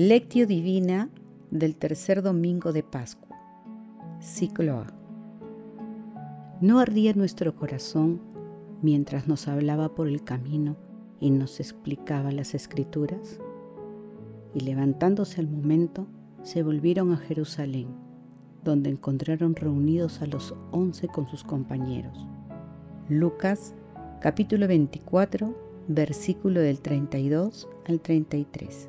Lectio Divina del tercer domingo de Pascua. Ciclo A. ¿No ardía nuestro corazón mientras nos hablaba por el camino y nos explicaba las escrituras? Y levantándose al momento, se volvieron a Jerusalén, donde encontraron reunidos a los once con sus compañeros. Lucas capítulo 24, versículo del 32 al 33.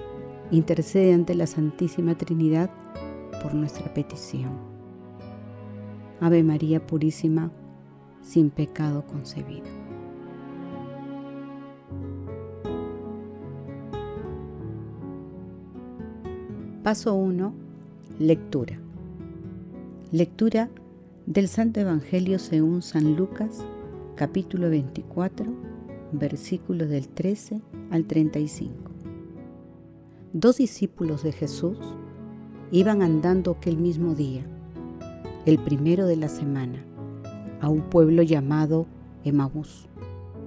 intercede ante la Santísima Trinidad por nuestra petición. Ave María Purísima, sin pecado concebida. Paso 1. Lectura. Lectura del Santo Evangelio según San Lucas, capítulo 24, versículos del 13 al 35 dos discípulos de Jesús iban andando aquel mismo día, el primero de la semana, a un pueblo llamado Emaús,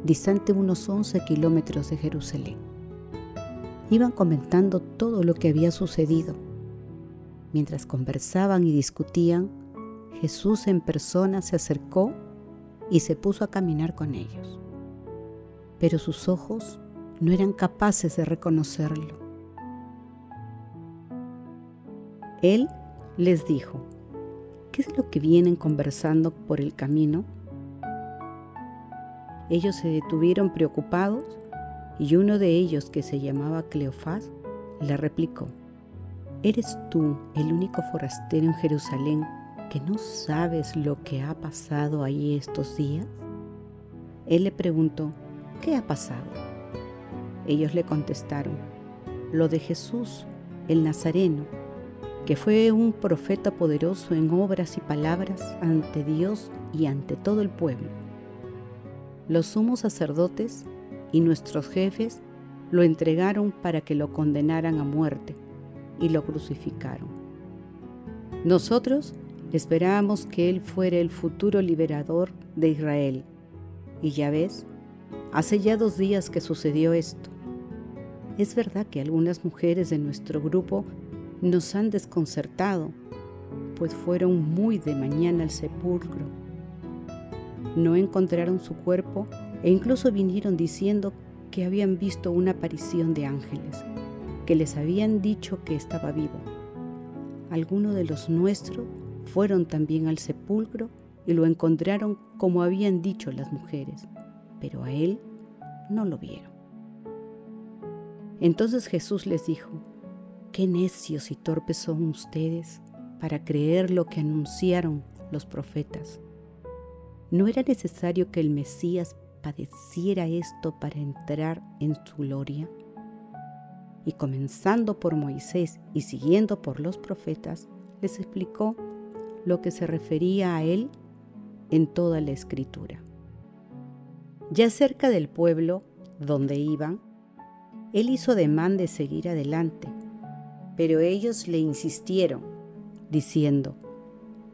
distante unos 11 kilómetros de Jerusalén. Iban comentando todo lo que había sucedido. Mientras conversaban y discutían, Jesús en persona se acercó y se puso a caminar con ellos. Pero sus ojos no eran capaces de reconocerlo. Él les dijo, ¿qué es lo que vienen conversando por el camino? Ellos se detuvieron preocupados y uno de ellos, que se llamaba Cleofás, le replicó, ¿eres tú el único forastero en Jerusalén que no sabes lo que ha pasado ahí estos días? Él le preguntó, ¿qué ha pasado? Ellos le contestaron, lo de Jesús, el Nazareno que fue un profeta poderoso en obras y palabras ante Dios y ante todo el pueblo. Los sumos sacerdotes y nuestros jefes lo entregaron para que lo condenaran a muerte y lo crucificaron. Nosotros esperábamos que Él fuera el futuro liberador de Israel. Y ya ves, hace ya dos días que sucedió esto. Es verdad que algunas mujeres de nuestro grupo nos han desconcertado, pues fueron muy de mañana al sepulcro. No encontraron su cuerpo e incluso vinieron diciendo que habían visto una aparición de ángeles, que les habían dicho que estaba vivo. Algunos de los nuestros fueron también al sepulcro y lo encontraron como habían dicho las mujeres, pero a él no lo vieron. Entonces Jesús les dijo, Qué necios y torpes son ustedes para creer lo que anunciaron los profetas. ¿No era necesario que el Mesías padeciera esto para entrar en su gloria? Y comenzando por Moisés y siguiendo por los profetas, les explicó lo que se refería a él en toda la escritura. Ya cerca del pueblo donde iban, él hizo ademán de seguir adelante pero ellos le insistieron, diciendo,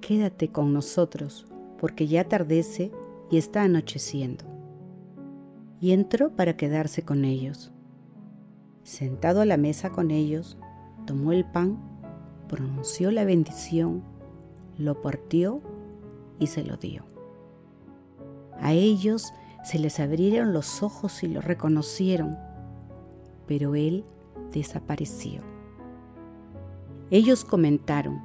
Quédate con nosotros, porque ya atardece y está anocheciendo. Y entró para quedarse con ellos. Sentado a la mesa con ellos, tomó el pan, pronunció la bendición, lo partió y se lo dio. A ellos se les abrieron los ojos y lo reconocieron, pero él desapareció. Ellos comentaron,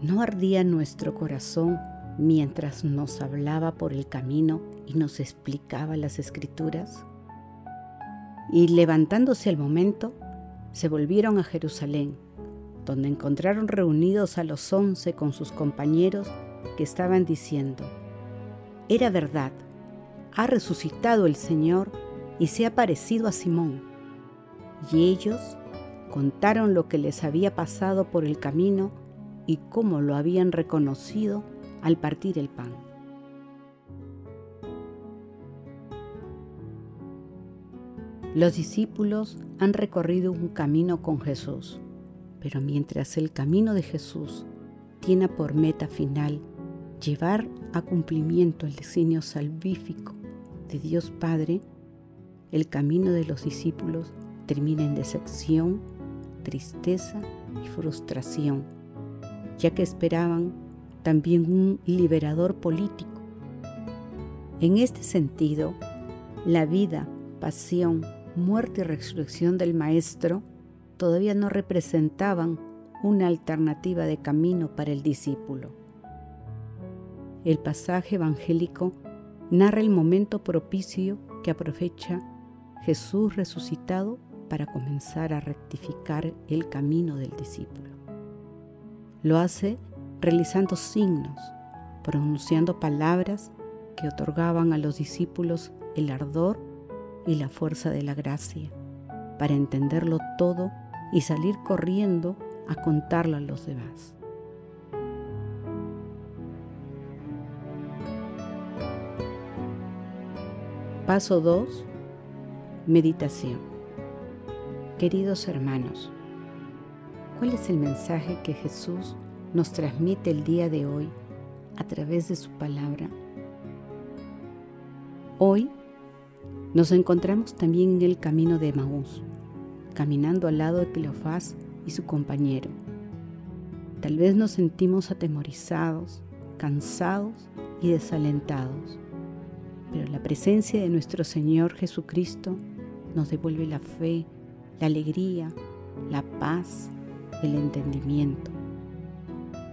¿no ardía nuestro corazón mientras nos hablaba por el camino y nos explicaba las escrituras? Y levantándose al momento, se volvieron a Jerusalén, donde encontraron reunidos a los once con sus compañeros que estaban diciendo, era verdad, ha resucitado el Señor y se ha parecido a Simón. y ellos contaron lo que les había pasado por el camino y cómo lo habían reconocido al partir el pan. Los discípulos han recorrido un camino con Jesús, pero mientras el camino de Jesús tiene por meta final llevar a cumplimiento el designio salvífico de Dios Padre, el camino de los discípulos termina en decepción, tristeza y frustración, ya que esperaban también un liberador político. En este sentido, la vida, pasión, muerte y resurrección del Maestro todavía no representaban una alternativa de camino para el discípulo. El pasaje evangélico narra el momento propicio que aprovecha Jesús resucitado para comenzar a rectificar el camino del discípulo. Lo hace realizando signos, pronunciando palabras que otorgaban a los discípulos el ardor y la fuerza de la gracia, para entenderlo todo y salir corriendo a contarlo a los demás. Paso 2. Meditación. Queridos hermanos, ¿cuál es el mensaje que Jesús nos transmite el día de hoy a través de su palabra? Hoy nos encontramos también en el camino de Maús, caminando al lado de Cleofás y su compañero. Tal vez nos sentimos atemorizados, cansados y desalentados, pero la presencia de nuestro Señor Jesucristo nos devuelve la fe, la alegría, la paz, el entendimiento.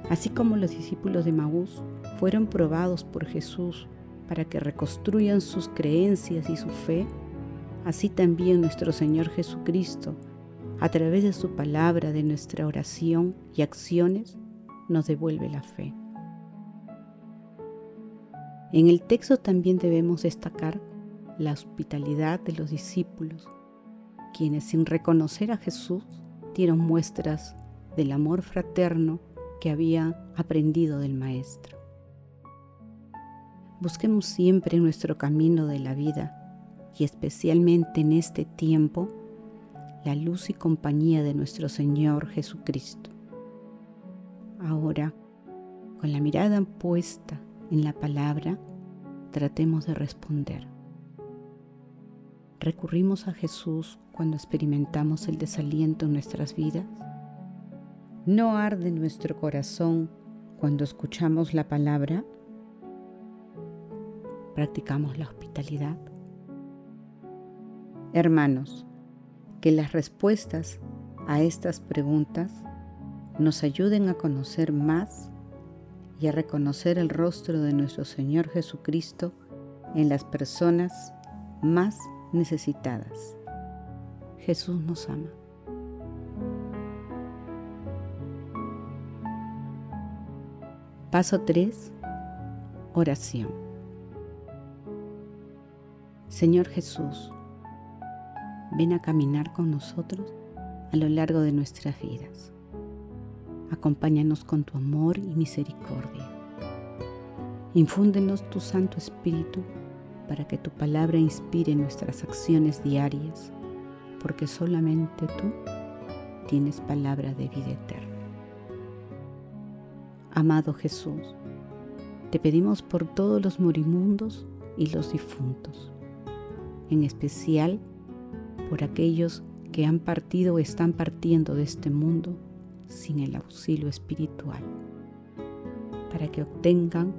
Así como los discípulos de Maús fueron probados por Jesús para que reconstruyan sus creencias y su fe, así también nuestro Señor Jesucristo, a través de su palabra, de nuestra oración y acciones, nos devuelve la fe. En el texto también debemos destacar la hospitalidad de los discípulos, quienes sin reconocer a Jesús dieron muestras del amor fraterno que había aprendido del Maestro. Busquemos siempre nuestro camino de la vida y especialmente en este tiempo la luz y compañía de nuestro Señor Jesucristo. Ahora, con la mirada puesta en la palabra, tratemos de responder. ¿Recurrimos a Jesús cuando experimentamos el desaliento en nuestras vidas? ¿No arde nuestro corazón cuando escuchamos la palabra? practicamos la hospitalidad. Hermanos, que las respuestas a estas preguntas nos ayuden a conocer más y a reconocer el rostro de nuestro Señor Jesucristo en las personas más necesitadas. Jesús nos ama. Paso 3. Oración. Señor Jesús, ven a caminar con nosotros a lo largo de nuestras vidas. Acompáñanos con tu amor y misericordia. Infúndenos tu Santo Espíritu para que tu palabra inspire nuestras acciones diarias, porque solamente tú tienes palabra de vida eterna. Amado Jesús, te pedimos por todos los morimundos y los difuntos en especial por aquellos que han partido o están partiendo de este mundo sin el auxilio espiritual, para que obtengan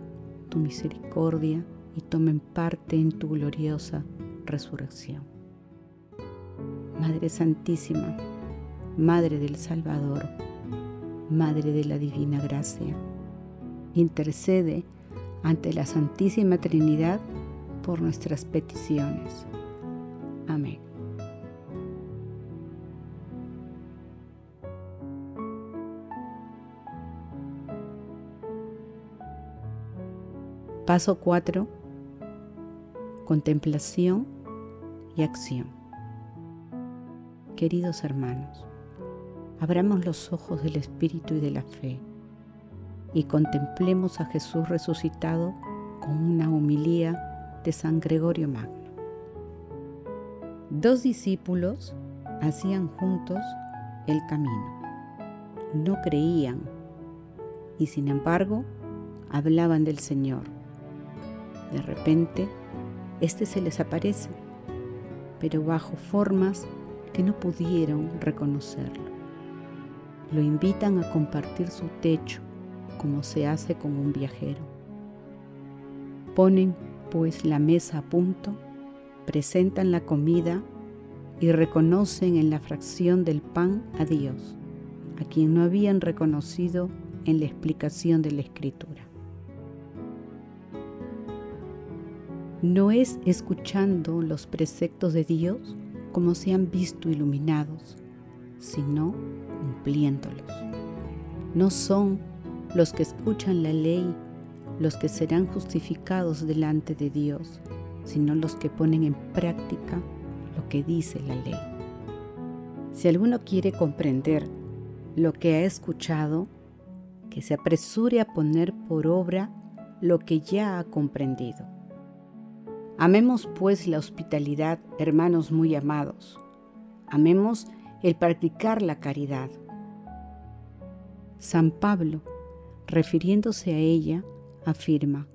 tu misericordia y tomen parte en tu gloriosa resurrección. Madre Santísima, Madre del Salvador, Madre de la Divina Gracia, intercede ante la Santísima Trinidad por nuestras peticiones. Amén. Paso 4. Contemplación y acción. Queridos hermanos, abramos los ojos del Espíritu y de la fe y contemplemos a Jesús resucitado con una humilía de San Gregorio Magno. Dos discípulos hacían juntos el camino. No creían y sin embargo hablaban del Señor. De repente, éste se les aparece, pero bajo formas que no pudieron reconocerlo. Lo invitan a compartir su techo como se hace con un viajero. Ponen pues la mesa a punto, presentan la comida y reconocen en la fracción del pan a Dios, a quien no habían reconocido en la explicación de la escritura. No es escuchando los preceptos de Dios como se han visto iluminados, sino cumpliéndolos. No son los que escuchan la ley los que serán justificados delante de Dios, sino los que ponen en práctica lo que dice la ley. Si alguno quiere comprender lo que ha escuchado, que se apresure a poner por obra lo que ya ha comprendido. Amemos pues la hospitalidad, hermanos muy amados. Amemos el practicar la caridad. San Pablo, refiriéndose a ella, afirma,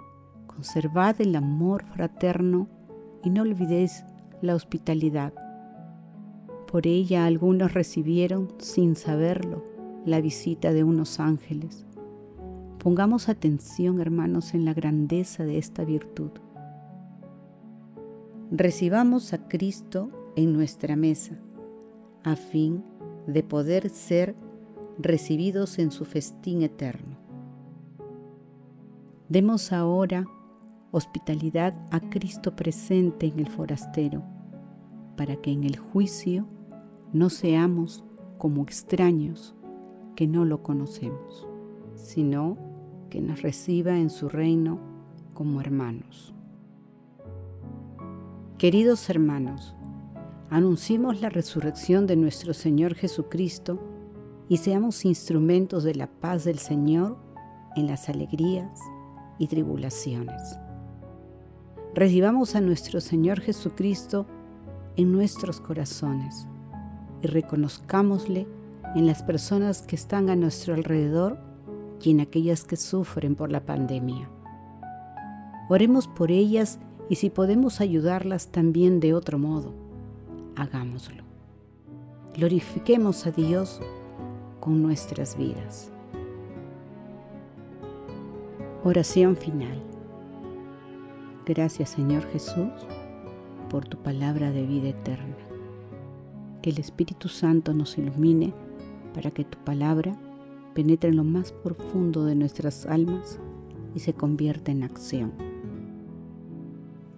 conservad el amor fraterno y no olvidéis la hospitalidad. Por ella algunos recibieron, sin saberlo, la visita de unos ángeles. Pongamos atención, hermanos, en la grandeza de esta virtud recibamos a Cristo en nuestra mesa, a fin de poder ser recibidos en su festín eterno. Demos ahora hospitalidad a Cristo presente en el forastero, para que en el juicio no seamos como extraños que no lo conocemos, sino que nos reciba en su reino como hermanos. Queridos hermanos, anunciemos la resurrección de nuestro Señor Jesucristo y seamos instrumentos de la paz del Señor en las alegrías y tribulaciones. Recibamos a nuestro Señor Jesucristo en nuestros corazones y reconozcámosle en las personas que están a nuestro alrededor y en aquellas que sufren por la pandemia. Oremos por ellas y si podemos ayudarlas también de otro modo, hagámoslo. Glorifiquemos a Dios con nuestras vidas. Oración final. Gracias Señor Jesús por tu palabra de vida eterna. Que el Espíritu Santo nos ilumine para que tu palabra penetre en lo más profundo de nuestras almas y se convierta en acción